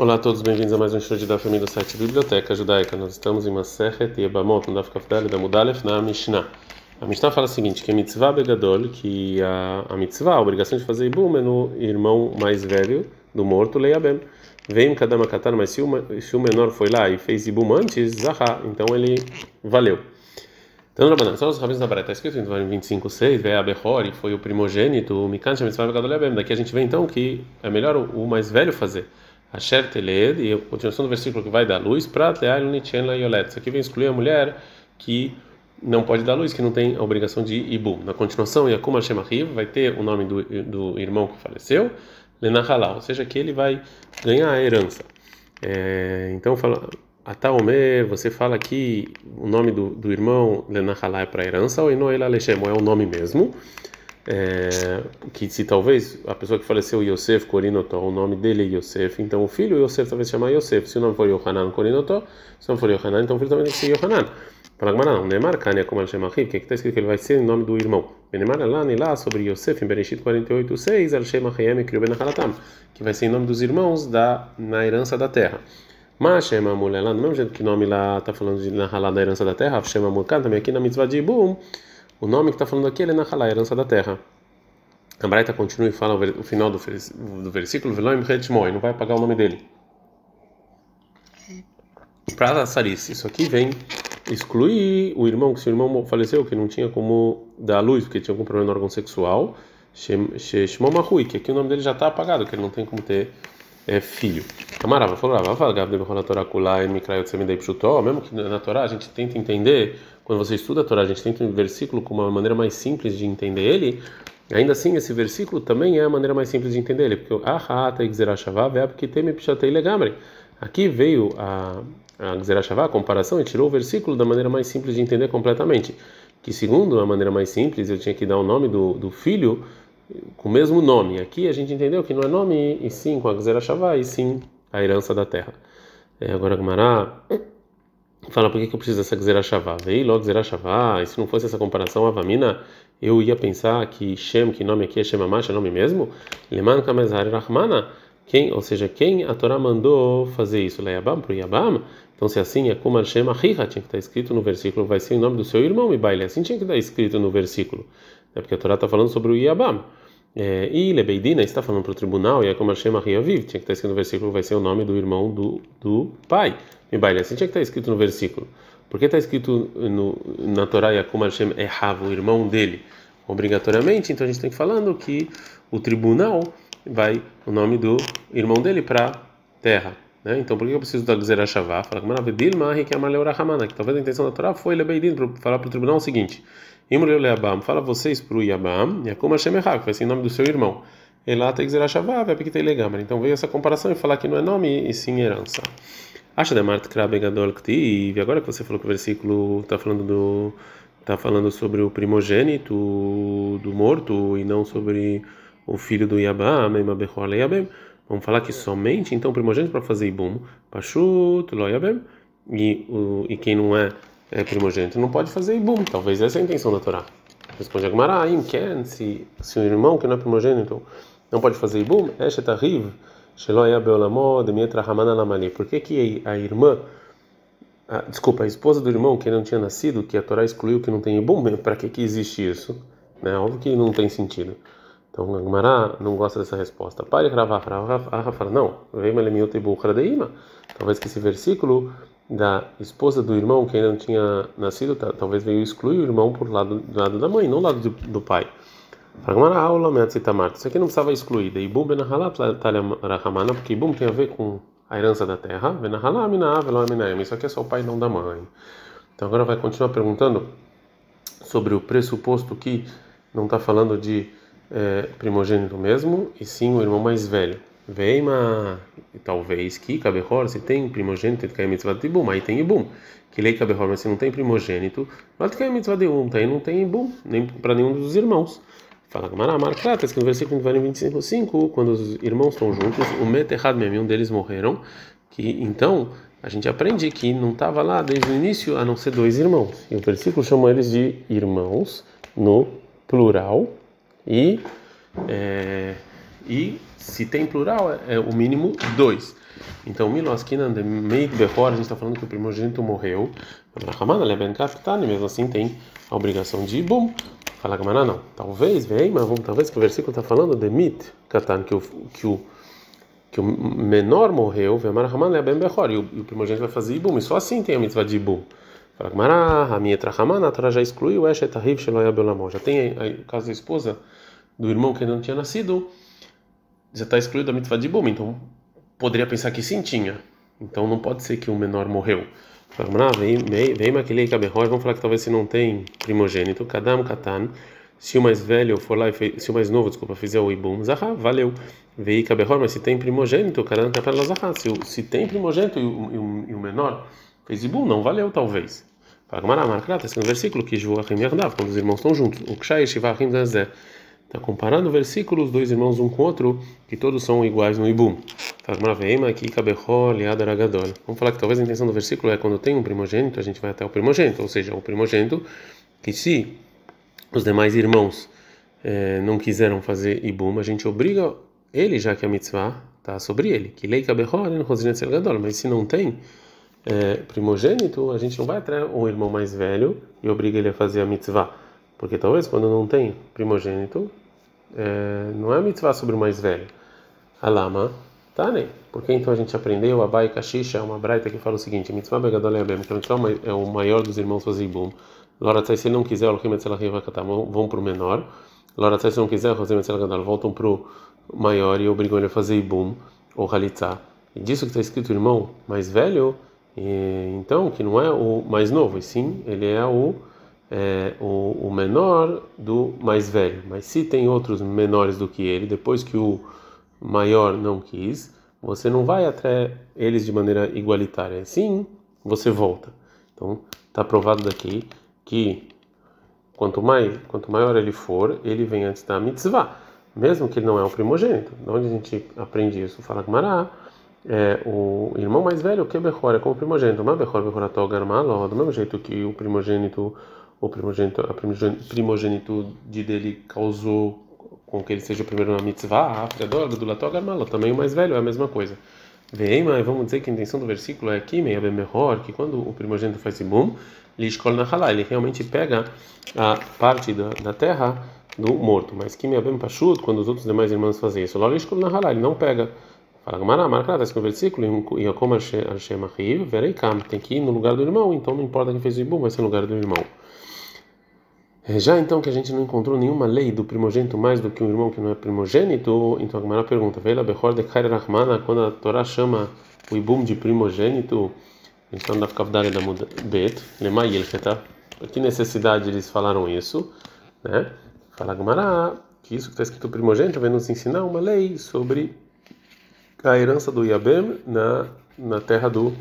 Olá a todos, bem-vindos a mais um de da família do site Biblioteca Judaica. Nós estamos em Masechet Yebamot, no Daf Kafdal da Mudalef, na Mishnah. A Mishnah fala o seguinte, que a mitzvah begadol, que a, a mitzvah, a obrigação de fazer ibum é no irmão mais velho do morto, Leiabem. Vem cada makatan, mas se o, se o menor foi lá e fez ibum antes, zahá, então ele valeu. Então, Rabanan, são os rabinos da Baré, está escrito em 25.6, Vea Behori, foi o primogênito, o Mikan Shemitzvah Begadol Leiabem. Daqui a gente vê então que é melhor o, o mais velho fazer. Asher Teled, e a continuação do versículo que vai dar luz, para Teal Nitchen La Yolet. Isso aqui vem excluir a mulher que não pode dar luz, que não tem a obrigação de Ibu. Na continuação, Yakum Hashem Ahiv vai ter o nome do, do irmão que faleceu, Lenahalá, ou seja, que ele vai ganhar a herança. É, então, fala. Ataomer, você fala que o nome do, do irmão Lenahalá é para herança ou Enoel Alechem, é o nome mesmo é, que se talvez a pessoa que faleceu Yosef Corinotó, o nome dele é Yosef, então o filho Yosef talvez se chamar Yosef. Se o nome for Yohanan Corinotó, se não for Yohanan, então o filho também tem que ser Yohanan. Para Gmará, não, Neymar Kania como ele chama que está escrito que ele vai ser o nome do irmão. Neymar lá, lá sobre Yosef em Bereshit 48, 6, El Shema Hayem Kriubenachalatam, que vai ser o nome dos irmãos da, na herança da terra. Mas chama mulher lá, do mesmo jeito que o nome lá está falando de Nahalá da herança da terra, chama Mulkan também aqui na mitzvah de Ibum. O nome que está falando aqui é Nahalá, herança da terra. A Braita continua e fala o final do, do versículo, Veloim não vai apagar o nome dele. Para Saris, isso aqui vem excluir o irmão, que se o irmão faleceu, que não tinha como dar luz, porque tinha algum problema no órgão sexual, Shmomahui, que aqui o nome dele já está apagado, que ele não tem como ter é, filho. Amarava falou, mesmo que na Torá a gente tenta entender, quando você estuda a Torá, a gente tenta um versículo com uma maneira mais simples de entender ele, ainda assim esse versículo também é a maneira mais simples de entender ele, porque. Aqui veio a, a Gzerashavá, a comparação, e tirou o versículo da maneira mais simples de entender completamente. Que segundo a maneira mais simples, eu tinha que dar o nome do, do filho com o mesmo nome. Aqui a gente entendeu que não é nome e sim com a Gzerashavá, e sim a herança da terra. É, agora Gumará fala por que, que eu preciso dessa Gzerashavá. Veio logo Gzerashavá, e se não fosse essa comparação, a Vamina, eu ia pensar que Shem, que nome aqui é Shemamash, é nome mesmo? Leman Kamezar Rahmana, quem, ou seja, quem a Torá mandou fazer isso? Leabam para o Yabam? Então, se assim é como Hashem Ahiha, tinha que estar escrito no versículo, vai ser em nome do seu irmão, Ibaile. Assim tinha que estar escrito no versículo. É porque a Torá está falando sobre o Yabam. É, e Lebeidina está falando para o tribunal, e é como Hashem Ahiaviv, tinha que estar escrito no versículo, vai ser o nome do irmão do, do pai. Ibaile. Assim tinha que estar escrito no versículo. Por que está escrito no, na Torá Yakum Hashem Ehav, o irmão dele, obrigatoriamente? Então a gente tem que falando que o tribunal vai o nome do irmão dele para terra. Né? Então por que eu preciso da Gzera Shavá? Fala que talvez a intenção da Torá foi Lebeidin para falar para o tribunal o seguinte: Imreu Leabam, fala vocês para o Yabam, Yakum Hashem Ehav, vai ser em nome do seu irmão. Elá tem Gzera Shavá, vai porque tem legamar. Então veio essa comparação e falar que não é nome e sim herança. Acha da Mart Krabegadol Ktiv, agora que você falou que o versículo está falando do está falando sobre o primogênito do morto e não sobre o filho do Yabam, Yabem. Vamos falar que somente então primogênito para fazer Ibum, Pashut, Loyabem, e, o, e quem não é, é primogênito não pode fazer Ibum. Talvez essa é a intenção da Torá. Responde Agmará, Ken, se, se o irmão que não é primogênito não pode fazer Ibum, Eshetariv, por que, que a irmã, desculpa, a esposa do irmão que não tinha nascido, que a Torá excluiu que não tem bom, para que, que existe isso? Né? Óbvio que não tem sentido. Então, a Gemara não gosta dessa resposta. Pare gravar, Rafa fala, não, talvez que esse versículo da esposa do irmão que ainda não tinha nascido, talvez veio excluir o irmão por lado, do lado da mãe, não do lado do, pai. Isso aqui não precisava excluir. Ibum benahalá rahamana, porque Ibum tem a ver com a herança da terra. Benahalá minayim. Isso aqui é só o pai, não da mãe. Então agora vai continuar perguntando sobre o pressuposto que não está falando de é, primogênito mesmo, e sim o irmão mais velho. Veima, talvez que Kabehor, se tem primogênito, que é mitzvah de Ibum, aí tem Ibum. Que lei Kabehor, mas se não tem primogênito, vai ter mitzvah de Ibum, aí não tem Ibum, nem para nenhum dos irmãos. Fala Gamara, marca, está escrito no versículo 25, 5, quando os irmãos estão juntos, o Meterhad Mem, um deles morreram, que então a gente aprende que não estava lá desde o início a não ser dois irmãos. E o versículo chama eles de irmãos no plural e é, e se tem plural é, é o mínimo dois. Então, Miloskina de Meid Behor, a gente está falando que o primogênito morreu. Ramana Leben Kaftani, mesmo assim tem a obrigação de Ibum. Fala Gamara, não. Talvez, vem, mas vamos, talvez que o versículo está falando de Mit Katan, que o, que o que o menor morreu, Vemar Raman Leben Behor, e o primogênito vai fazer Ibum, e só assim tem a mitzvah de Ibum. Fala Gamara, a minha Trahamana, a Torá já excluiu, Eshet Ahiv Sheloya Belamon. Já tem o caso da esposa do irmão que não tinha nascido, já está excluído a mitzvah de Ibum, então poderia pensar que sim tinha. Então não pode ser que o menor morreu. Vem aquele caberró, vamos falar que talvez se não tem primogênito, Kadam Katan, se o mais velho for lá, se o mais novo, desculpa, fizer o Ibum, Zahá, valeu. Vei caberró, mas se tem primogênito, Kadam Katan Zahá, se, se tem primogênito e o, e o menor fez Ibum, não valeu talvez. Fala Gamara, está no versículo que Joachim Yardav, quando os irmãos estão juntos, o Kshai Shivachim Zazé. Está comparando o versículo, os dois irmãos um com o outro, que todos são iguais no Ibum. Vamos falar que talvez a intenção do versículo é quando tem um primogênito, a gente vai até o primogênito, ou seja, o primogênito que se os demais irmãos eh, não quiseram fazer Ibum, a gente obriga ele, já que a mitzvah está sobre ele. Que lei mas se não tem eh, primogênito, a gente não vai até o irmão mais velho e obriga ele a fazer a mitzvah. Porque talvez quando não tem primogênito, é, não é a mitzvah sobre o mais velho. Alama, tá, né? Porque então a gente aprendeu, Abai Kashisha é uma braita que fala o seguinte: mitzvah begadol é que a mitzvah é o maior dos irmãos fazer ibum. Lora se não quiser, vão para o menor. Lora se não quiser, voltam para o maior e obrigam ele a fazer ibum ou halitzah. E disso que está escrito irmão mais velho, então, que não é o mais novo, e sim, ele é o é, o, o, menor do mais velho. Mas se tem outros menores do que ele, depois que o maior não quis, você não vai até eles de maneira igualitária. Sim, você volta. Então, está provado daqui que quanto, mais, quanto maior ele for, ele vem antes da mitzvah, mesmo que ele não é o primogênito. De onde a gente aprende isso? Fala Gmará. É, o irmão mais velho, que é Bechor, é como primogênito. Mas Bechor, Bechor, do mesmo jeito que o primogênito o primogênito, a primogenitude dele causou com que ele seja o primeiro na mitzvah, Afredor, do Latogar Malo, também o mais velho, é a mesma coisa. Vem, mas vamos dizer que a intenção do versículo é aqui, meia bem melhor, que quando o primogênito faz escolhe na halá, ele realmente pega a parte da, da terra do morto, mas que meia bem pachudo, quando os outros demais irmãos fazem isso, escolhe na halá, ele não pega. Fala Gamara, marca está no versículo, e como Hashem Achiv, verei tem que ir no lugar do irmão, então não importa quem fez o ibum, vai ser no lugar do irmão. É, já então que a gente não encontrou nenhuma lei do primogênito mais do que um irmão que não é primogênito, então a Gemara pergunta: Veila Bechor de Kair Rahmana, quando a Torá chama o Ibum de primogênito, a gente está na Kavdare da Bet, Lema Yelcheta, que necessidade eles falaram isso? Né? Fala Gemara que isso que está escrito primogênito vem nos ensinar uma lei sobre a herança do Yabem na, na terra do,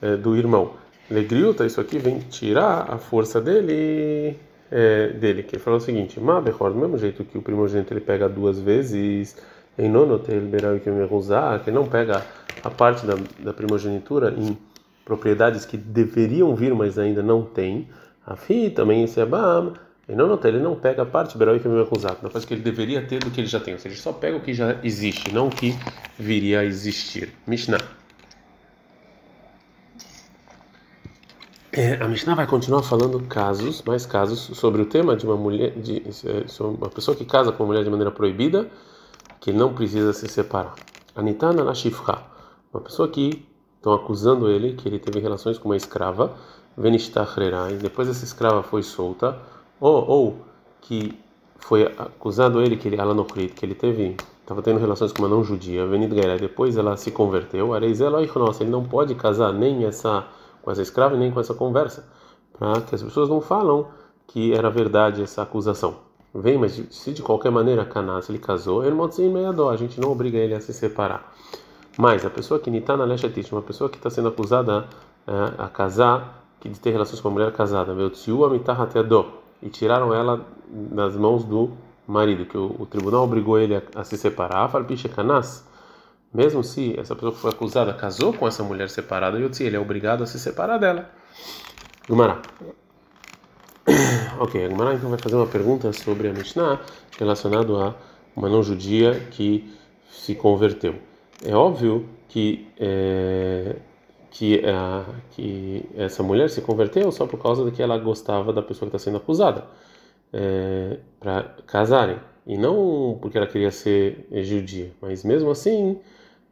é, do irmão. Legriuta, isso aqui vem tirar a força dele é, dele, que ele falou o seguinte: Ma Bechor, do mesmo jeito que o primogênito ele pega duas vezes, em nono liberal que me usar, que não pega a parte da, da primogenitura em propriedades que deveriam vir, mas ainda não tem. A fi também esse abam, em nono ele não pega a parte liberal que me usar, na coisa que ele deveria ter do que ele já tem, ou seja, ele só pega o que já existe, não o que viria a existir. Mishnah. É, a Mishnah vai continuar falando casos, mais casos, sobre o tema de uma mulher, de, uma pessoa que casa com uma mulher de maneira proibida, que não precisa se separar. Anitana Nashifra, uma pessoa que estão acusando ele que ele teve relações com uma escrava, Venistachrera, e depois essa escrava foi solta, ou, ou que foi acusado ele que ele Alanokrit, que ele teve estava tendo relações com uma não judia, Venidgaira, depois ela se converteu, Areizelo ele não pode casar nem essa com essa escrava e nem com essa conversa, para que as pessoas não falam que era verdade essa acusação. Vem, mas se de qualquer maneira Canas ele casou, Ermotzin Meiadó, a gente não obriga ele a se separar. Mas a pessoa que Nitana Leshatit, uma pessoa que está sendo acusada é, a casar, que de ter relações com uma mulher casada, Veltziu Amitahatedó, e tiraram ela das mãos do marido, que o, o tribunal obrigou ele a, a se separar, Farpiche Canas, mesmo se essa pessoa que foi acusada casou com essa mulher separada, ele é obrigado a se separar dela. Gumará. ok, a Gumará então vai fazer uma pergunta sobre a Mishnah relacionado a uma não judia que se converteu. É óbvio que é, que, que essa mulher se converteu só por causa de que ela gostava da pessoa que está sendo acusada é, para casarem e não porque ela queria ser judia, mas mesmo assim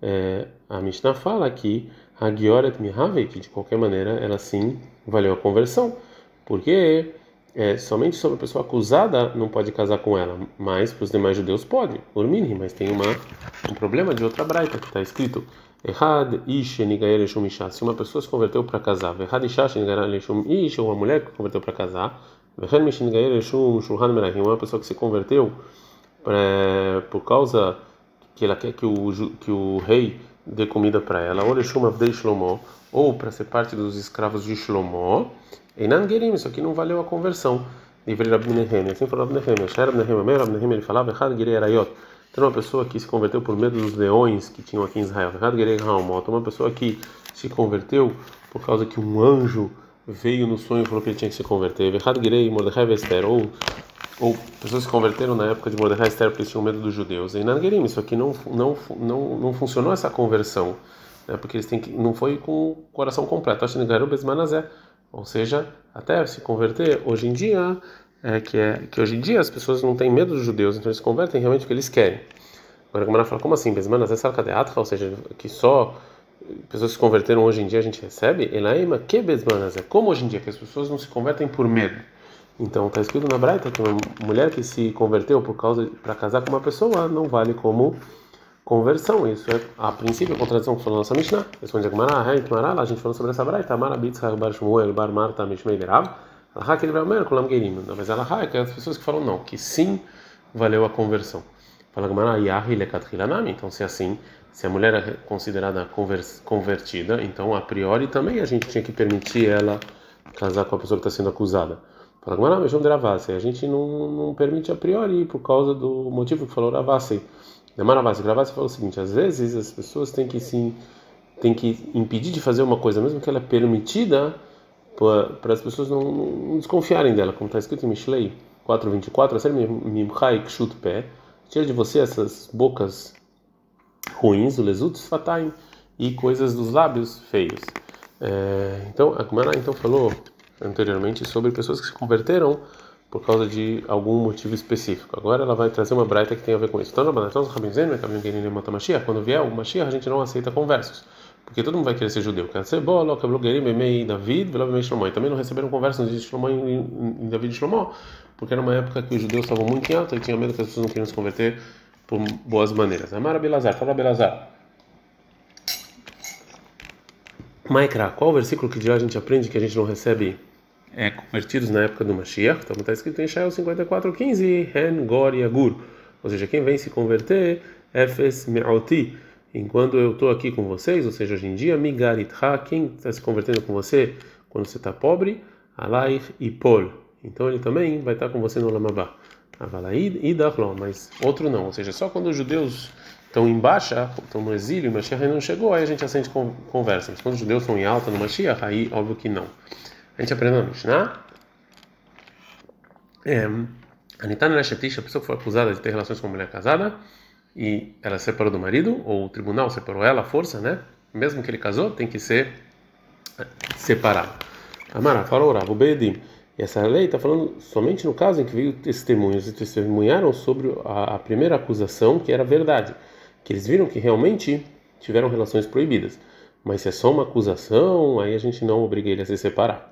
é, a Mishnah fala que a Gioret Mihave, que de qualquer maneira ela sim valeu a conversão, porque é, somente sobre a pessoa acusada não pode casar com ela, mas para os demais judeus pode, mim, mas tem uma, um problema de outra braita que está escrito Errad ish. Se uma pessoa se converteu para casar, errad isha ish, ou uma mulher que se converteu para casar, shulhan merahim, uma pessoa que se converteu pra, por causa que ela quer que o que o rei dê comida para ela, ou leshum avdei shlomo, ou para ser parte dos escravos de Shlomo, einan gerim, isso aqui não valeu a conversão. Livre Rabbi Nehemia, assim falou Rabbi Nehemia, Sher Rabbi Nehemia, Rabbi Nehemia, ele falava, errad girei arayot, então, uma pessoa que se converteu por medo dos leões que tinham aqui em Israel. Uma pessoa que se converteu por causa que um anjo veio no sonho e falou que ele tinha que se converter. Ou, ou pessoas se converteram na época de Mordecai Esther porque eles tinham medo dos judeus. E Nangerim, isso aqui não, não, não, não funcionou essa conversão, né? porque eles têm que, não foi com o coração completo. Ou seja, até se converter, hoje em dia, é que é que hoje em dia as pessoas não têm medo dos judeus, então eles convertem realmente o que eles querem. Agora a Gamara fala, como assim? Besmanas é sarcadeatra, ou seja, que só pessoas se converteram hoje em dia a gente recebe? Elaima, que besmanas é? Como hoje em dia, que as pessoas não se convertem por medo. Então está escrito na Braita que uma mulher que se converteu por causa para casar com uma pessoa não vale como conversão. Isso é, a princípio, a contradição que falou nossa Mishnah. Responde a Gamara, a gente falou sobre essa Braita, Amara Bitzhar Bar Shmuel Bar Marta Mishmei Derav. Alahá que ele vai comer Kulam Gerim. Mas Alahá é que as pessoas que falam não, que sim valeu a conversão. Fala Gamara, Yahi Lekathilanami. Então, se é assim, se a mulher é considerada convertida, então a priori também a gente tinha que permitir ela casar com a pessoa que está sendo acusada. Ravasi. A gente não, não permite a priori por causa do motivo que falou Ravasi. Ravasi. Ravasi falou o seguinte: às vezes as pessoas têm que sim, têm que impedir de fazer uma coisa, mesmo que ela é permitida para as pessoas não, não, desconfiarem dela, como está escrito em Mishlei 4:24, ser mimchai kshut pé, tira de você essas bocas ruins, o lesutos fataim e coisas dos lábios feios. É, então a Gemara então falou anteriormente sobre pessoas que se converteram por causa de algum motivo específico. Agora ela vai trazer uma braita que tem a ver com isso. Então, quando vier o Mashiach, a gente não aceita conversos. Porque todo mundo vai querer ser judeu. David. E também não receberam conversas de Shlomo em, David e Shlomo, porque era uma época que os judeus estavam muito em alta e tinha medo que as pessoas não queriam se converter por boas maneiras. Amara Belazar, fala Belazar. Maikra, qual o versículo que de hoje a gente aprende que a gente não recebe é, convertidos na época do Mashiach? Então está escrito em Shael 54:15, Hen Gor Yagur. Ou seja, quem vem se converter, Efes Me'oti enquanto eu estou aqui com vocês, ou seja, hoje em dia, Migaritha, quem está se convertendo com você quando você está pobre, Alair e Pol. Então ele também vai estar com você no Lamabá. Avalaid e Dachlon, mas outro não, ou seja, só quando os judeus estão em baixa, estão no exílio, o Mashiach não chegou, aí a gente acende conversa. Mas quando os judeus estão em alta no Mashiach, aí óbvio que não. A gente aprende na Mishnah. É, Anitana Nashetish, a pessoa foi acusada de ter relações com uma mulher casada, e ela separou do marido, ou o tribunal separou ela, a força, né? Mesmo que ele casou, tem que ser separado. Amara, falou o Bedim. E essa lei está falando somente no caso em que veio testemunhos e testemunharam sobre a, a, primeira acusação, que era verdade, que eles viram que realmente tiveram relações proibidas. Mas se é só uma acusação, aí a gente não obriga ele a se separar.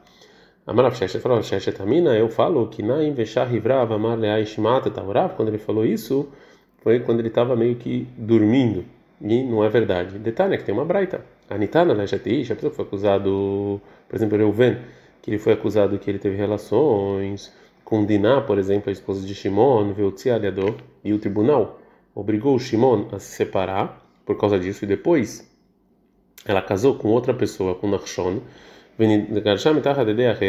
Amarav Sheshet falou, Sheshet Amina, eu falo que na Inveshah Rivrav Amar Leai Shimata Taurav, quando ele falou isso, foi quando ele estava meio que dormindo. E não é verdade. Detalhe é que tem uma braita. Anitana Lejatish, a pessoa que foi acusado, por exemplo, Reuven, que ele foi acusado que ele teve relações com Diná, por exemplo, a esposa de Shimon, Veutzialiador, e o tribunal obrigou Shimon a se separar por causa disso, e depois ela casou com outra pessoa, com Nachshon,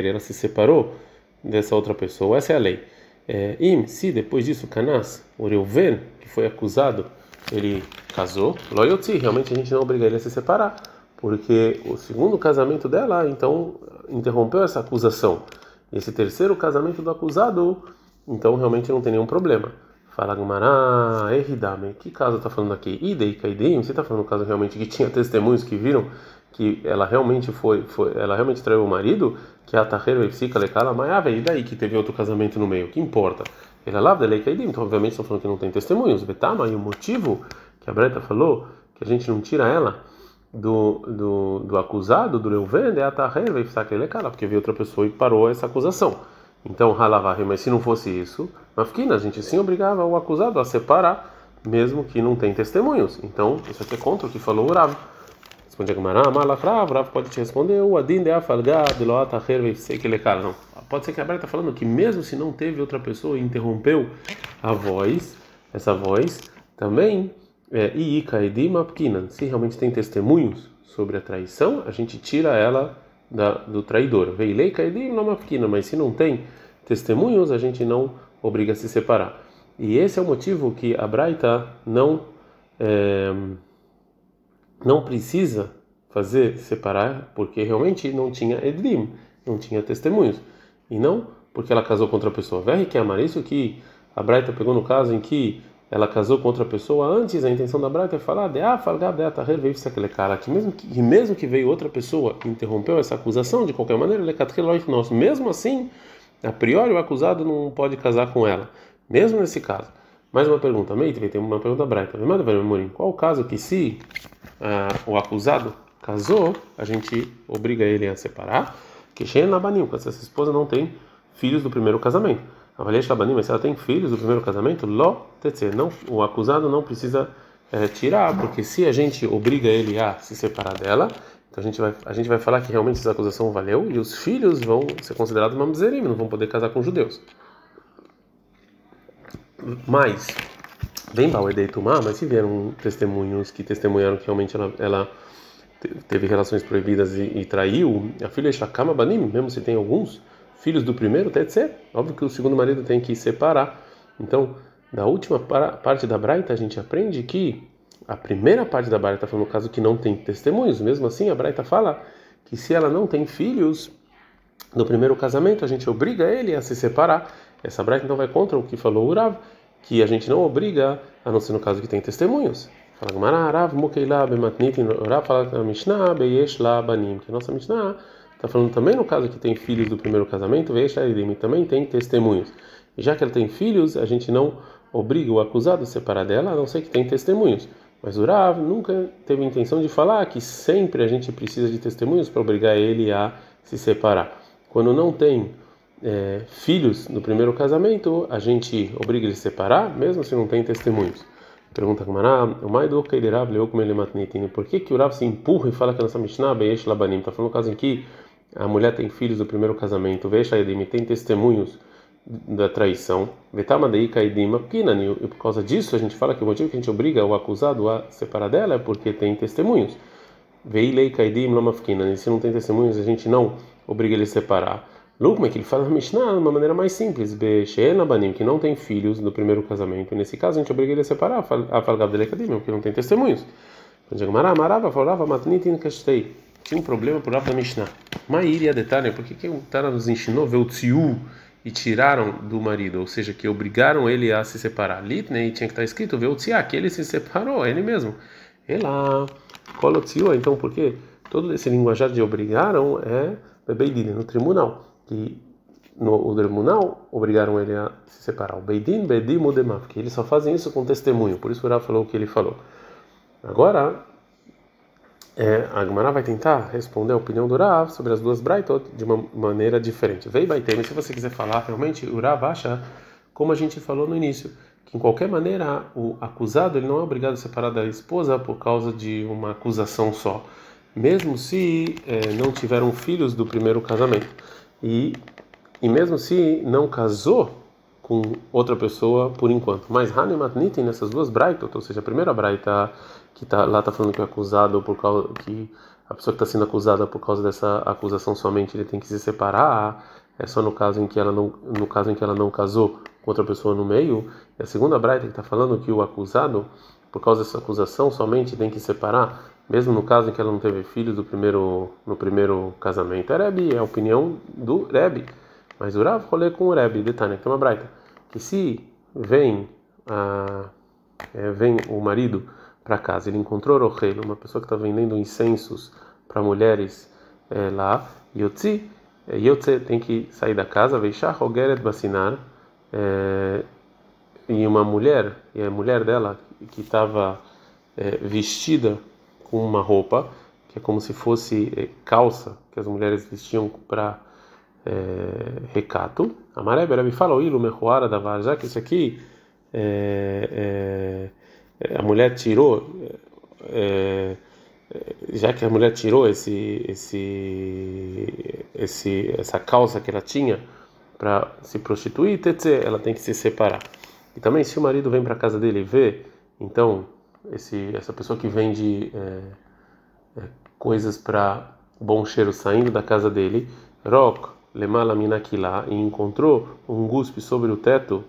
ela se separou dessa outra pessoa, essa é a lei. É, Im, se depois disso Canas, o Reuven, que foi acusado, ele casou, Loyotzi, realmente a gente não obriga ele a se separar, porque o segundo casamento dela, então, interrompeu essa acusação. Esse terceiro casamento do acusado, então realmente não tem nenhum problema. Fala Gumará, Erridame, que caso está falando aqui? Idei Kaidim, você está falando um caso realmente que tinha testemunhos que viram que ela realmente foi, foi ela realmente traiu o marido, que a Taheiro Epsica Lekala Maiave, e daí que teve outro casamento no meio, que importa? Ele é lá da Lei então obviamente estão falando que não tem testemunhos, Betama, e o motivo que a Breta falou que a gente não tira ela do, do, do acusado, do Reuven, é a Taheiro Epsica Lekala, porque veio outra pessoa e parou essa acusação. Então, Halavarre, mas se não fosse isso, Mafkina, a gente sim obrigava o acusado a separar, mesmo que não tem testemunhos. Então, isso aqui é contra o que falou o. Responde a Gemara, Malafrav, Rav pode te responder, o Adin de Afalgá, de Loatacher, sei que ele é Não. Pode ser que a Bíblia está falando que mesmo se não teve outra pessoa e interrompeu a voz, essa voz, também, é, Iika Edima Pkinan, se realmente tem testemunhos sobre a traição, a gente tira ela da, do traidor. Veilei Kaidim Lomapkina, mas se não tem testemunhos, a gente não obriga a se separar. E esse é o motivo que a Braita não é, não precisa fazer separar, porque realmente não tinha Edrim, não tinha testemunhos. E não porque ela casou com outra pessoa. Verre que amar isso que a Braita pegou no caso em que ela casou com outra pessoa antes, a intenção da Braita é falar de ah, veio aquele cara que mesmo que mesmo que veio outra pessoa interrompeu essa acusação de qualquer maneira, ele é nós. Mesmo assim, a priori, o acusado não pode casar com ela, mesmo nesse caso. Mais uma pergunta, Meitre, tem uma pergunta breita. Qual o caso que se uh, o acusado casou, a gente obriga ele a separar? Que cheia na banim, se essa esposa não tem filhos do primeiro casamento. Avaliei Shabanim, mas se ela tem filhos do primeiro casamento, lo não, o acusado não precisa é, tirar, porque se a gente obriga ele a se separar dela, então a gente vai, a gente vai falar que realmente essa acusação valeu e os filhos vão ser considerados mamzerim, não vão poder casar com judeus. Mas, bem Bauedei Tumá, mas se vieram testemunhos que testemunharam que realmente ela, ela teve relações proibidas e, e traiu, a filha Shakama Banim, mesmo se tem alguns filhos do primeiro, até de ser, óbvio que o segundo marido tem que separar. Então, da última parte da Braita, a gente aprende que a primeira parte da Braita foi no caso que não tem testemunhos, mesmo assim a Braita fala que se ela não tem filhos no primeiro casamento, a gente obriga ele a se separar. Essa Braita então vai contra o que falou o Rav, que a gente não obriga, a não ser no caso que tem testemunhos. Fala Gamara, Rav, Mukeila, Bematnit, Rav fala a Mishnah, Beyesh, Banim, que a nossa Mishnah está falando também no caso que tem filhos do primeiro casamento, Veyesh, Laedim, também tem testemunhos. E já que ela tem filhos, a gente não obriga o acusado a separar dela, a não ser que tem testemunhos. Mas o Rav nunca teve intenção de falar que sempre a gente precisa de testemunhos para obrigar ele a se separar. Quando não tem é, filhos no primeiro casamento, a gente obriga ele a se separar, mesmo se não tem testemunhos. Pergunta Kamará, o. Por que, que o Rav se empurra e fala que a nossa Mishnah Beyesh? Está falando no caso em que a mulher tem filhos do primeiro casamento, Vesh Edim, tem testemunhos da traição, e por causa disso a gente fala que o motivo que a gente obriga o acusado a separar dela é porque tem testemunhos. Veilei se não tem testemunhos a gente não obriga ele a separar. Lukma, que ele fala na Mishnah de uma maneira mais simples, Banim, que não tem filhos no primeiro casamento, e nesse caso a gente obriga ele a separar, a Falgav dele Kadim, porque não tem testemunhos. Marava, falava, Matnitin Kastei. Tinha um problema por lá da Mishnah. Maíria detalhe, porque que o Tara nos ensinou, ver o Tziu e tiraram do marido, ou seja, que obrigaram ele a se separar. Litney tinha que estar escrito, vê o que ele se separou, ele mesmo. Ela, Kolotziua, então, porque todo esse linguajar de obrigaram é Beidin, no tribunal. Que no tribunal obrigaram ele a se separar. O Beidin, Beidim, Mudemaf, que eles só fazem isso com testemunho, por isso o Rav falou o que ele falou. Agora, é, a Gemara vai tentar responder a opinião do Rav sobre as duas Braitot de uma maneira diferente. Vei Baitem, se você quiser falar, realmente o Rav acha, como a gente falou no início, que em qualquer maneira o acusado ele não é obrigado a separar da esposa por causa de uma acusação só, mesmo se é, não tiveram filhos do primeiro casamento. E, e mesmo se não casou com outra pessoa por enquanto. Mas Hanim Matnitin nessas duas Braitot, ou seja, a primeira Braita que tá, lá está falando que o acusado por causa que a pessoa que está sendo acusada por causa dessa acusação somente ele tem que se separar é só no caso em que ela não no caso em que ela não casou com outra pessoa no meio e a segunda braita que está falando que o acusado por causa dessa acusação somente tem que separar mesmo no caso em que ela não teve filhos do primeiro no primeiro casamento é Rebbe, é a opinião do Rebbe. Mas o Rav rolê com o Rebbe detalhe que tem uma braita. Que se vem a, é, vem o marido para casa, ele encontrou Rochel, uma pessoa que está vendendo incensos para mulheres é, lá, Yotzi, é, Yotze tem que sair da casa, Veishach Ogeret Basinar, é, e uma mulher, e a mulher dela que estava é, vestida com uma roupa, que é como se fosse é, calça, que as mulheres vestiam para é, recato. A Maré Berabi fala, o Ilu Mehuara da já que isso aqui é, é, a mulher tirou, já que a mulher tirou esse, esse, esse, essa calça que ela tinha para se prostituir, ela tem que se separar. E também, se o marido vem para casa dele e vê, então, esse, essa pessoa que vende é, é, coisas para bom cheiro saindo da casa dele, Rock, Lemala Minakila, e encontrou um guspe sobre o teto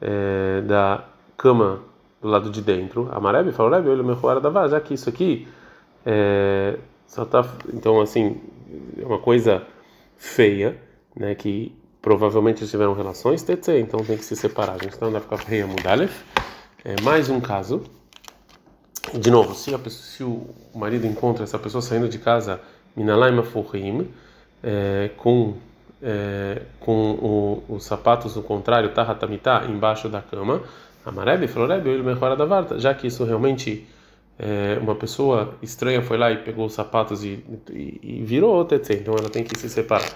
é, da cama do lado de dentro. A Marebe falou: Rebe, olha o meu da já que isso aqui é, só tá. Então, assim, é uma coisa feia, né? Que provavelmente eles tiveram relações, tete, então tem que se separar. A gente não vai ficar feia mudalef. É mais um caso. De novo, se, pessoa, se o marido encontra essa pessoa saindo de casa, minalaima fuhim, é, com é, com o, os sapatos no contrário, tahatamita, embaixo da cama, Amarebe falou, Rebe, ele melhora da varta, já que isso realmente é, uma pessoa estranha foi lá e pegou os sapatos e, e, e virou etc. Então ela tem que se separar.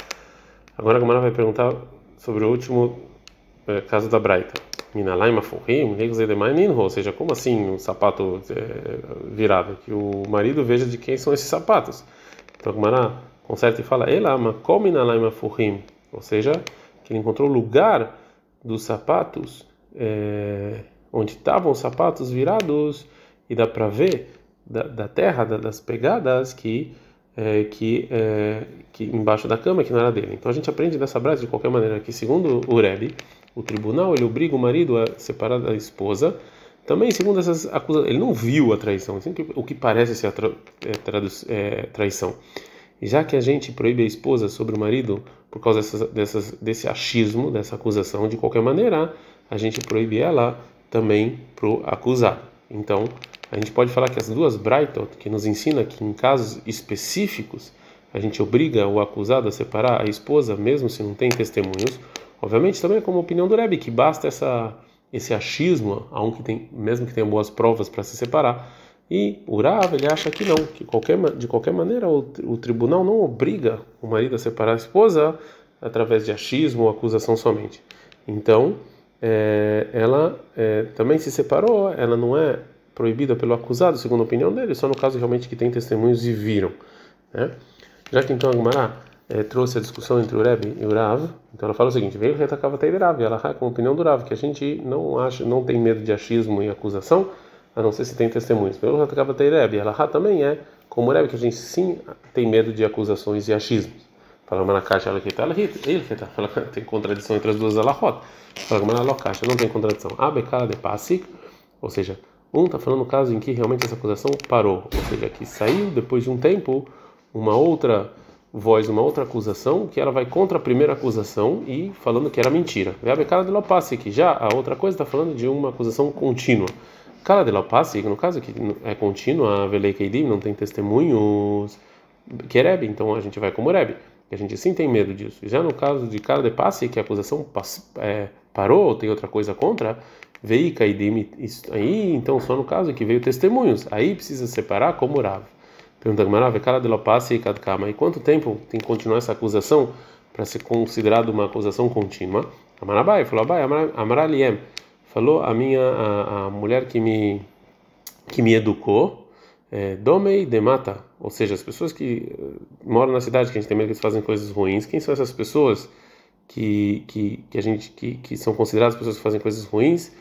Agora a Gamara vai perguntar sobre o último é, caso da Braita. Minalaima Fuhim, ou seja, como assim um sapato é, virado? Que o marido veja de quem são esses sapatos. Então a Gamara conserta e fala, Elama, come Minalaima Fuhim, ou seja, que ele encontrou o lugar dos sapatos é, onde estavam os sapatos virados e dá para ver da, da terra, da, das pegadas que é, que, é, que embaixo da cama que não era dele. Então a gente aprende dessa brasa de qualquer maneira que segundo o Rebbe, o tribunal ele obriga o marido a separar da esposa. Também segundo essas acusações, ele não viu a traição, o que parece ser tra, é, é, traição. Já que a gente proíbe a esposa sobre o marido por causa dessas, dessas, desse achismo, dessa acusação, de qualquer maneira, a gente proíbe ela também para o acusado. Então, a gente pode falar que as duas Brightot, que nos ensina que em casos específicos a gente obriga o acusado a separar a esposa, mesmo se não tem testemunhos, obviamente também é como a opinião do Rebbe, que basta essa, esse achismo, a um que tem, mesmo que tenha boas provas para se separar, e o Rav, ele acha que não, que qualquer, de qualquer maneira o, o tribunal não obriga o marido a separar a esposa através de achismo ou acusação somente. Então, é, ela é, também se separou, ela não é proibida pelo acusado, segundo a opinião dele, só no caso realmente que tem testemunhos e viram. Né? Já que então a Gemara é, trouxe a discussão entre o Rebbe e o Rav, então ela fala o seguinte: veio retacava Rav, ela com a opinião do Rav, que a gente não acha, não tem medo de achismo e acusação, a não ser se tem testemunhos. Veio retacava Rebbe, ela também é como o Rebbe, que a gente sim tem medo de acusações e achismos. Fala uma caixa, ela que tá, ela ele que tá, tem contradição entre as duas alahot. Fala uma na caixa, não tem contradição. Abekala de pasik, ou seja, um está falando no caso em que realmente essa acusação parou, ou seja, que saiu depois de um tempo uma outra voz, uma outra acusação, que ela vai contra a primeira acusação e falando que era mentira. E Abekala de Lopasik, já a outra coisa está falando de uma acusação contínua. Kala de Lopasik, no caso que é contínua, a Velei não tem testemunhos, que Rebbe, então a gente vai como que a gente sim tem medo disso. Já no caso de cara de passe, que a acusação é, parou ou tem outra coisa contra, veio caidime, aí então só no caso que veio testemunhos, aí precisa separar como Rav. Pergunta Gamarav, cara de passe e kadkama, e quanto tempo tem que continuar essa acusação para ser considerado uma acusação contínua? Amarabai falou, Abai, Amaraliem, falou a minha a, a mulher que me que me educou, é, domei de mata, ou seja, as pessoas que eh, moram na cidade, que a gente tem medo que eles fazem coisas ruins, quem são essas pessoas que, que, que a gente que, que são consideradas pessoas que fazem coisas ruins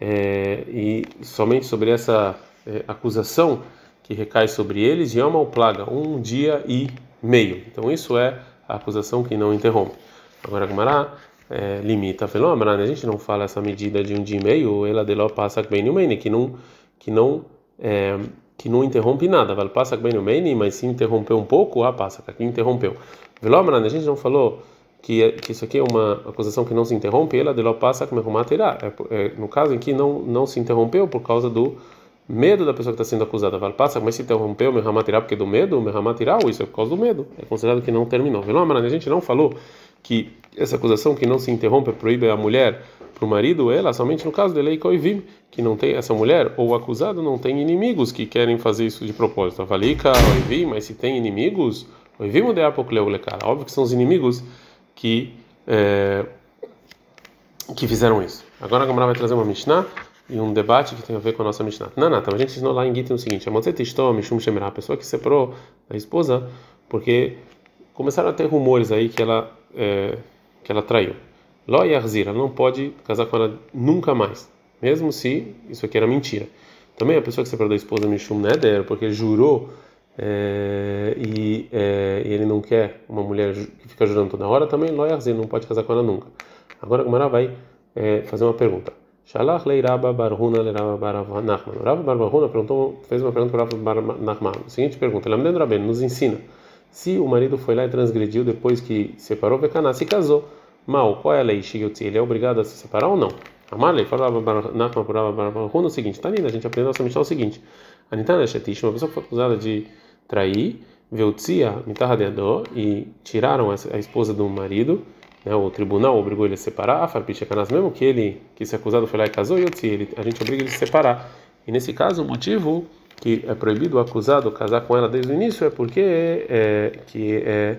é, e somente sobre essa é, acusação que recai sobre eles, Yama ou plaga, um dia e meio. Então isso é a acusação que não interrompe. Agora Gumará é, limita, falou, a gente não fala essa medida de um dia e meio, ela de passa bem meio, que não que não é, que não interrompe nada. Vale passa bem no meio, mas se interrompeu um pouco, ah, passa, aqui interrompeu. Velomran, a gente não falou que, que isso aqui é uma acusação que não se interrompe, ela de lá passa como é, é no caso em que não não se interrompeu por causa do medo da pessoa que está sendo acusada. Vai passa, mas se interrompeu, me ramatirá porque do medo, me ramatirá, isso é por causa do medo. É considerado que não terminou. A gente não falou que essa acusação que não se interrompe proíbe a mulher para o marido, ela somente no caso de lei coivim, que não tem essa mulher ou o acusado não tem inimigos que querem fazer isso de propósito. Avalika, oivim, mas se tem inimigos, oivim o de cara. Óbvio que são os inimigos que é, que fizeram isso. Agora a Gamara vai trazer uma Mishnah e um debate que tem a ver com a nossa Mishnah. Não, não, então a gente ensinou lá em Gita o seguinte: a a pessoa que separou da esposa porque começaram a ter rumores aí que ela é, que ela traiu. Ló e ela não pode casar com ela nunca mais, mesmo se isso aqui era mentira. Também a pessoa que separou da esposa Mishum Neder, porque jurou é, e, é, ele não quer uma mulher que fica jurando toda hora, também Ló e não pode casar com ela nunca. Agora a Gumara vai é, fazer uma pergunta. Shalach leiraba barhuna leiraba barav nachman. Rav barhuna perguntou, fez uma pergunta para Rav bar nachman. Seguinte pergunta: Lamdendo Rabben nos ensina se o marido foi lá e transgrediu depois que separou, Vekaná se casou. Mal, qual é a lei? Ele é obrigado a se separar ou não? Amarlei, falava Nachman Rav o seguinte: Tá linda, a gente aprendeu essa missão o seguinte: Anitana Shetish, uma pessoa que foi acusada de trair, Veutzia Mitahadeador e tiraram a esposa do marido né, o tribunal obrigou ele a separar, a mesmo que ele, que esse acusado foi lá e casou, ele, a gente obriga ele a se separar. E nesse caso, o motivo que é proibido o acusado casar com ela desde o início é porque é, que é,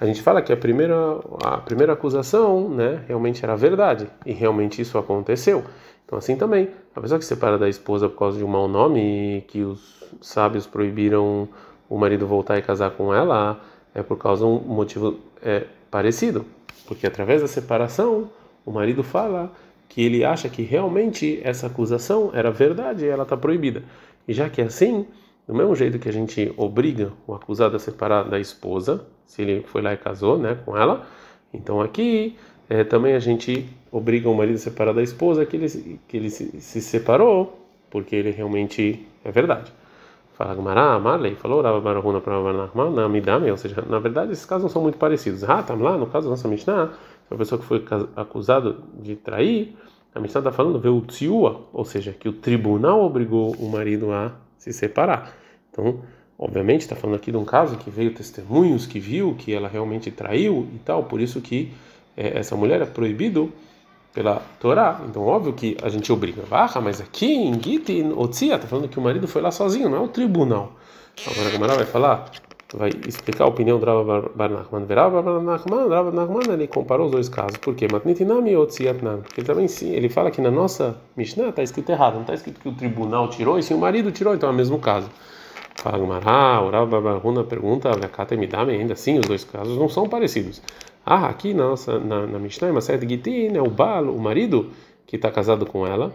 a gente fala que a primeira, a primeira acusação né, realmente era verdade, e realmente isso aconteceu. Então, assim também, a pessoa que se separa da esposa por causa de um mau nome, e que os sábios proibiram o marido voltar e casar com ela, é por causa de um motivo é, parecido. Porque através da separação, o marido fala que ele acha que realmente essa acusação era verdade e ela está proibida. E já que é assim, do mesmo jeito que a gente obriga o acusado a separar da esposa, se ele foi lá e casou né, com ela, então aqui é, também a gente obriga o marido a separar da esposa que ele, que ele se, se separou, porque ele realmente é verdade. Fala Gumará, Marley, falou Rava Barahuna para na Midame, ou seja, na verdade esses casos não são muito parecidos. Ah, tá lá, no caso da nossa Mishnah, a pessoa que foi acusado de trair, a Mishnah está falando veio tsiua, ou seja, que o tribunal obrigou o marido a se separar. Então, obviamente, está falando aqui de um caso que veio testemunhos que viu que ela realmente traiu e tal, por isso que é, essa mulher é proibido pela Torá. Então, óbvio que a gente obriga. Varra, mas aqui em Giti, Otzia, está falando que o marido foi lá sozinho, não é o tribunal. Agora a Gamara vai falar, vai explicar a opinião do Rava Bar Nachman. Verava Bar Nachman, Rava Nachman, ele comparou os dois casos. Por quê? Matnitinami Otziatnan. Porque também sim, ele fala que na nossa Mishnah está escrito errado. Não está escrito que o tribunal tirou e sim o marido tirou, então é o mesmo caso. Fala Gamara, o Rava Bar pergunta, Vekata Midame, ainda assim, os dois casos não são parecidos. Ah, aqui na nossa na, na Mishnah, uma certa Gitin, é o Balo, o marido que está casado com ela,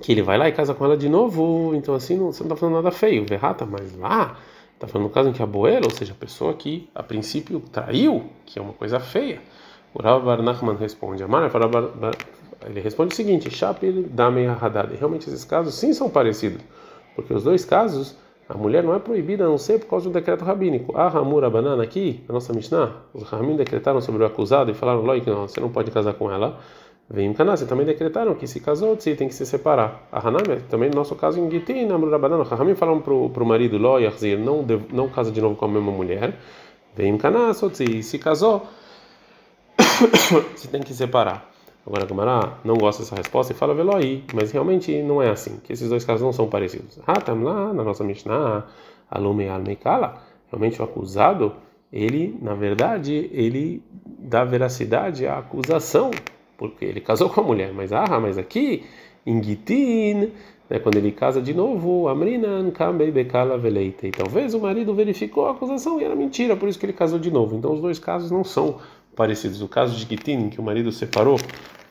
que ele vai lá e casa com ela de novo, então assim não, você não está falando nada feio, verrata, mas lá está falando no caso em que a boela, ou seja, a pessoa que a princípio traiu, que é uma coisa feia. O Rav Bar Nachman responde, ele responde o seguinte, Shapir Dame Hadad. Realmente esses casos sim são parecidos, porque os dois casos a mulher não é proibida a não ser por causa de um decreto rabínico. Ah, Hamura Banana aqui, na nossa Mishnah, os Ramim decretaram sobre o acusado e falaram, Loi, que você não pode casar com ela. Vem Kanase, também decretaram que se casou, você tem que se separar. A Hanami, também no nosso caso em Gitin, Hamura Banana, os Ramim falaram para o marido, Loi, não, não casa de novo com a mesma mulher. Vem Kanase, se casou, você tem que separar. Agora a Gamara não gosta dessa resposta e fala Veloi, mas realmente não é assim, que esses dois casos não são parecidos. Ah, estamos lá na nossa Mishnah, Alume Almeikala, realmente o acusado, ele, na verdade, ele dá veracidade à acusação, porque ele casou com a mulher, mas ah, mas aqui, em Gitin, né, quando ele casa de novo, Amrinan Kambei Bekala Veleite, talvez o marido verificou a acusação e era mentira, por isso que ele casou de novo. Então os dois casos não são parecidos. O caso de Gitin, que o marido separou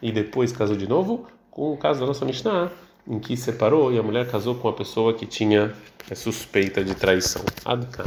e depois casou de novo, com o caso da nossa Mishnah, em que separou e a mulher casou com a pessoa que tinha é, suspeita de traição. Adkan.